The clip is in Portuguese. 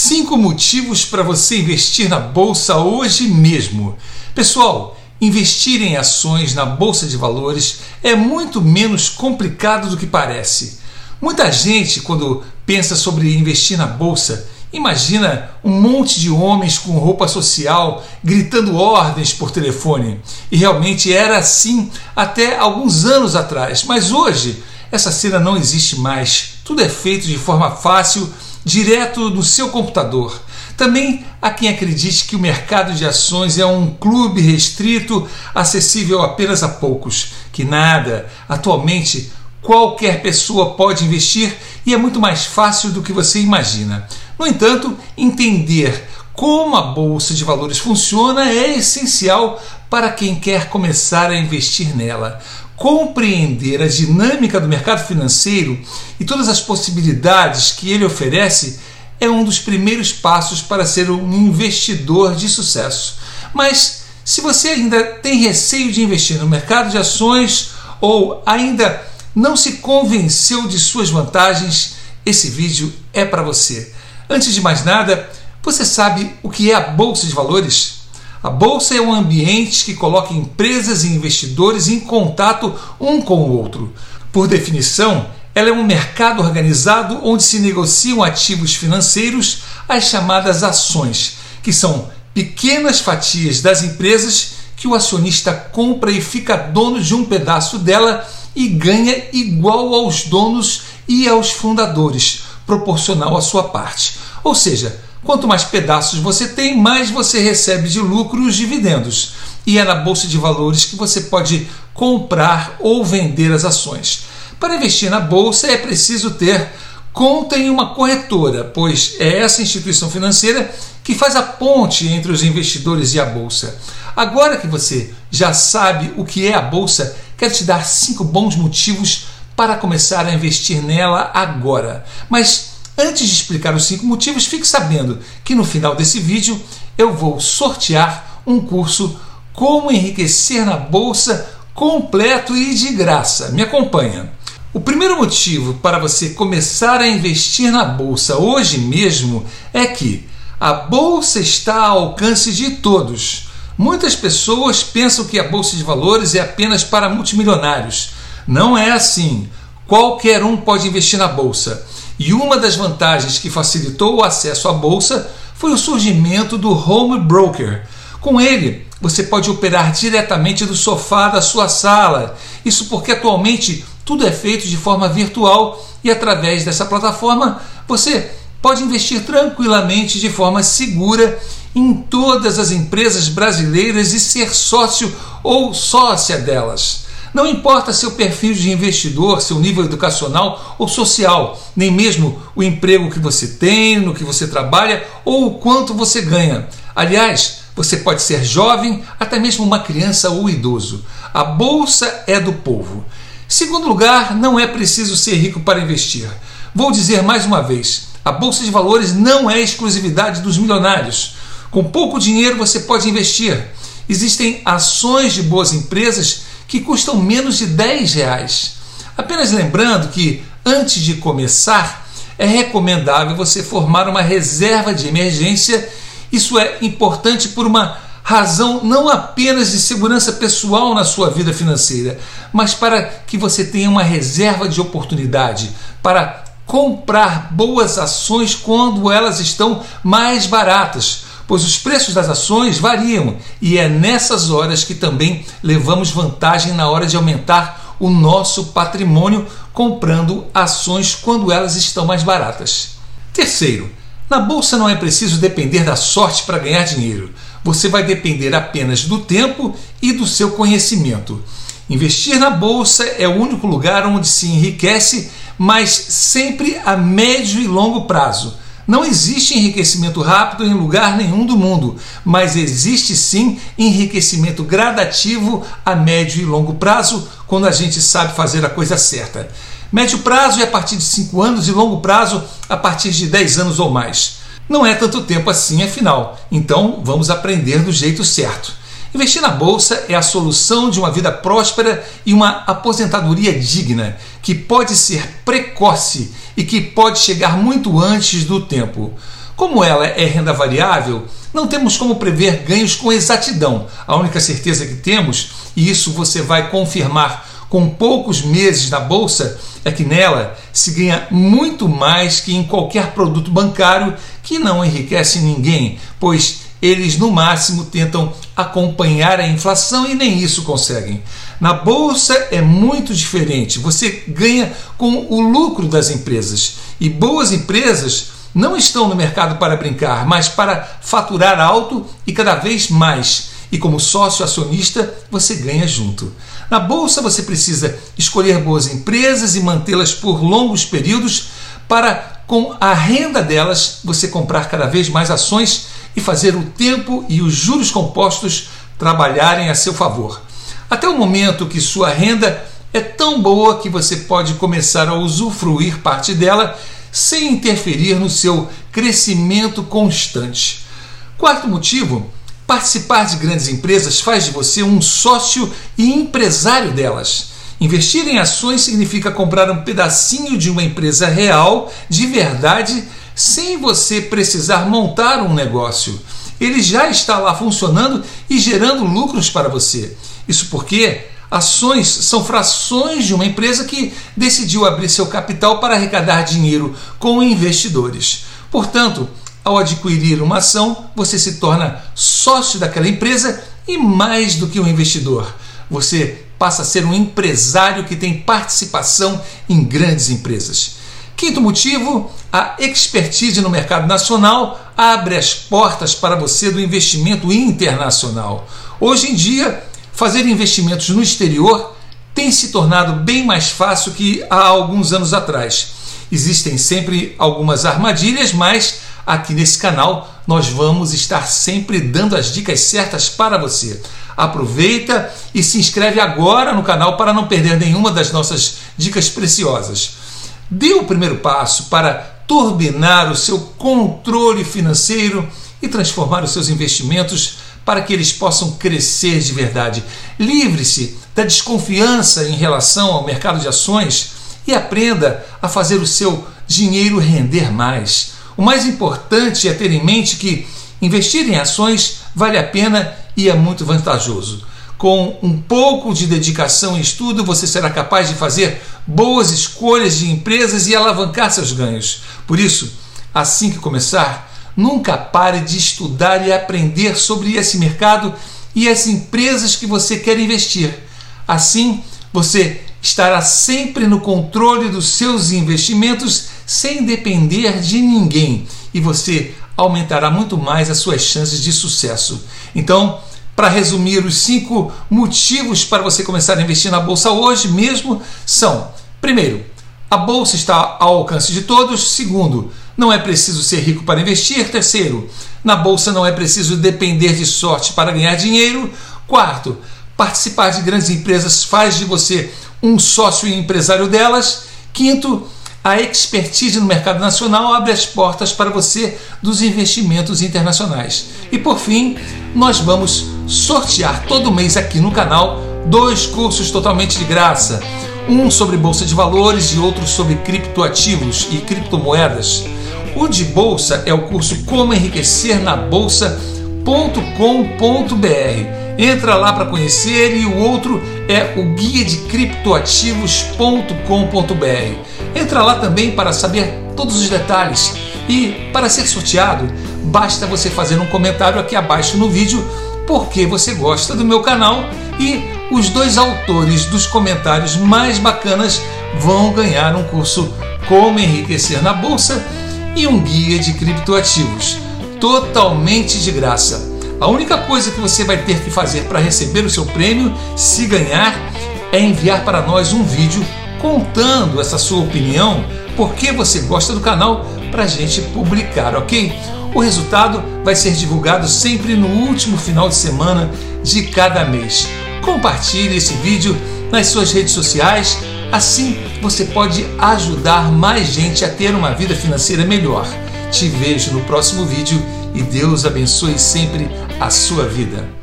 Cinco motivos para você investir na bolsa hoje mesmo. Pessoal, investir em ações na bolsa de valores é muito menos complicado do que parece. Muita gente, quando pensa sobre investir na bolsa, imagina um monte de homens com roupa social gritando ordens por telefone. E realmente era assim até alguns anos atrás, mas hoje essa cena não existe mais. Tudo é feito de forma fácil direto no seu computador. Também há quem acredite que o mercado de ações é um clube restrito, acessível apenas a poucos. Que nada, atualmente qualquer pessoa pode investir e é muito mais fácil do que você imagina. No entanto, entender como a bolsa de valores funciona é essencial para quem quer começar a investir nela compreender a dinâmica do mercado financeiro e todas as possibilidades que ele oferece é um dos primeiros passos para ser um investidor de sucesso. Mas se você ainda tem receio de investir no mercado de ações ou ainda não se convenceu de suas vantagens, esse vídeo é para você. Antes de mais nada, você sabe o que é a bolsa de valores? A bolsa é um ambiente que coloca empresas e investidores em contato um com o outro. Por definição, ela é um mercado organizado onde se negociam ativos financeiros, as chamadas ações, que são pequenas fatias das empresas que o acionista compra e fica dono de um pedaço dela e ganha igual aos donos e aos fundadores, proporcional à sua parte. Ou seja, Quanto mais pedaços você tem, mais você recebe de lucro os dividendos. E é na bolsa de valores que você pode comprar ou vender as ações. Para investir na bolsa é preciso ter conta em uma corretora, pois é essa instituição financeira que faz a ponte entre os investidores e a bolsa. Agora que você já sabe o que é a bolsa, quero te dar cinco bons motivos para começar a investir nela agora. Mas Antes de explicar os cinco motivos, fique sabendo que no final desse vídeo eu vou sortear um curso Como Enriquecer na Bolsa completo e de graça. Me acompanha. O primeiro motivo para você começar a investir na bolsa hoje mesmo é que a bolsa está ao alcance de todos. Muitas pessoas pensam que a bolsa de valores é apenas para multimilionários. Não é assim. Qualquer um pode investir na bolsa. E uma das vantagens que facilitou o acesso à bolsa foi o surgimento do home broker. Com ele, você pode operar diretamente do sofá da sua sala. Isso porque atualmente tudo é feito de forma virtual e através dessa plataforma você pode investir tranquilamente de forma segura em todas as empresas brasileiras e ser sócio ou sócia delas. Não importa seu perfil de investidor, seu nível educacional ou social, nem mesmo o emprego que você tem, no que você trabalha ou o quanto você ganha. Aliás, você pode ser jovem, até mesmo uma criança ou idoso. A bolsa é do povo. Segundo lugar, não é preciso ser rico para investir. Vou dizer mais uma vez: a bolsa de valores não é exclusividade dos milionários. Com pouco dinheiro você pode investir. Existem ações de boas empresas que custam menos de 10 reais. Apenas lembrando que, antes de começar, é recomendável você formar uma reserva de emergência. Isso é importante por uma razão não apenas de segurança pessoal na sua vida financeira, mas para que você tenha uma reserva de oportunidade para comprar boas ações quando elas estão mais baratas pois os preços das ações variam e é nessas horas que também levamos vantagem na hora de aumentar o nosso patrimônio comprando ações quando elas estão mais baratas. Terceiro, na bolsa não é preciso depender da sorte para ganhar dinheiro. Você vai depender apenas do tempo e do seu conhecimento. Investir na bolsa é o único lugar onde se enriquece, mas sempre a médio e longo prazo. Não existe enriquecimento rápido em lugar nenhum do mundo, mas existe sim enriquecimento gradativo a médio e longo prazo quando a gente sabe fazer a coisa certa. Médio prazo é a partir de 5 anos e longo prazo a partir de 10 anos ou mais. Não é tanto tempo assim, afinal, então vamos aprender do jeito certo. Investir na bolsa é a solução de uma vida próspera e uma aposentadoria digna, que pode ser precoce e que pode chegar muito antes do tempo. Como ela é renda variável, não temos como prever ganhos com exatidão. A única certeza que temos, e isso você vai confirmar com poucos meses na bolsa, é que nela se ganha muito mais que em qualquer produto bancário que não enriquece ninguém, pois eles no máximo tentam acompanhar a inflação e nem isso conseguem. Na bolsa é muito diferente. Você ganha com o lucro das empresas e boas empresas não estão no mercado para brincar, mas para faturar alto e cada vez mais. E como sócio acionista, você ganha junto. Na bolsa, você precisa escolher boas empresas e mantê-las por longos períodos para, com a renda delas, você comprar cada vez mais ações e fazer o tempo e os juros compostos trabalharem a seu favor. Até o momento que sua renda é tão boa que você pode começar a usufruir parte dela sem interferir no seu crescimento constante. Quarto motivo: participar de grandes empresas faz de você um sócio e empresário delas. Investir em ações significa comprar um pedacinho de uma empresa real, de verdade, sem você precisar montar um negócio. Ele já está lá funcionando e gerando lucros para você. Isso porque ações são frações de uma empresa que decidiu abrir seu capital para arrecadar dinheiro com investidores. Portanto, ao adquirir uma ação, você se torna sócio daquela empresa e mais do que um investidor. Você passa a ser um empresário que tem participação em grandes empresas. Quinto motivo, a expertise no mercado nacional abre as portas para você do investimento internacional. Hoje em dia, fazer investimentos no exterior tem se tornado bem mais fácil que há alguns anos atrás. Existem sempre algumas armadilhas, mas aqui nesse canal nós vamos estar sempre dando as dicas certas para você. Aproveita e se inscreve agora no canal para não perder nenhuma das nossas dicas preciosas. Dê o primeiro passo para turbinar o seu controle financeiro e transformar os seus investimentos para que eles possam crescer de verdade. Livre-se da desconfiança em relação ao mercado de ações e aprenda a fazer o seu dinheiro render mais. O mais importante é ter em mente que investir em ações vale a pena e é muito vantajoso. Com um pouco de dedicação e estudo, você será capaz de fazer boas escolhas de empresas e alavancar seus ganhos. Por isso, assim que começar, nunca pare de estudar e aprender sobre esse mercado e as empresas que você quer investir. Assim, você estará sempre no controle dos seus investimentos sem depender de ninguém e você aumentará muito mais as suas chances de sucesso. Então, para resumir, os cinco motivos para você começar a investir na bolsa hoje mesmo são: primeiro, a bolsa está ao alcance de todos. Segundo, não é preciso ser rico para investir. Terceiro, na bolsa não é preciso depender de sorte para ganhar dinheiro. Quarto, participar de grandes empresas faz de você um sócio e empresário delas. Quinto, a expertise no mercado nacional abre as portas para você dos investimentos internacionais. E por fim, nós vamos sortear todo mês aqui no canal dois cursos totalmente de graça. Um sobre bolsa de valores e outro sobre criptoativos e criptomoedas. O de bolsa é o curso Como Enriquecer na Bolsa.com.br. Entra lá para conhecer e o outro é o guia de criptoativos.com.br. Entra lá também para saber todos os detalhes e para ser sorteado, basta você fazer um comentário aqui abaixo no vídeo porque você gosta do meu canal e os dois autores dos comentários mais bacanas vão ganhar um curso Como Enriquecer na Bolsa e um guia de criptoativos totalmente de graça. A única coisa que você vai ter que fazer para receber o seu prêmio, se ganhar, é enviar para nós um vídeo contando essa sua opinião, por que você gosta do canal, para a gente publicar, ok? O resultado vai ser divulgado sempre no último final de semana de cada mês. Compartilhe esse vídeo nas suas redes sociais, assim você pode ajudar mais gente a ter uma vida financeira melhor. Te vejo no próximo vídeo e Deus abençoe sempre a sua vida.